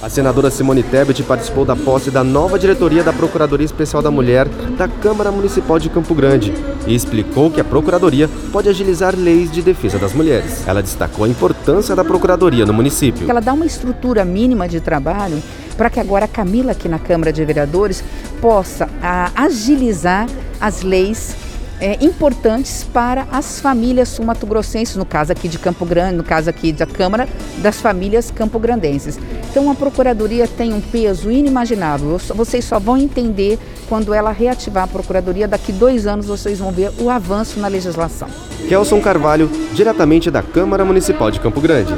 A senadora Simone Tebet participou da posse da nova diretoria da Procuradoria Especial da Mulher da Câmara Municipal de Campo Grande e explicou que a Procuradoria pode agilizar leis de defesa das mulheres. Ela destacou a importância da Procuradoria no município. Ela dá uma estrutura mínima de trabalho para que agora a Camila, aqui na Câmara de Vereadores, possa a, agilizar as leis é, importantes para as famílias sul-mato-grossenses, no caso aqui de Campo Grande, no caso aqui da Câmara das Famílias Campograndenses. Então a Procuradoria tem um peso inimaginável. Vocês só vão entender quando ela reativar a Procuradoria. Daqui dois anos vocês vão ver o avanço na legislação. Kelson Carvalho, diretamente da Câmara Municipal de Campo Grande.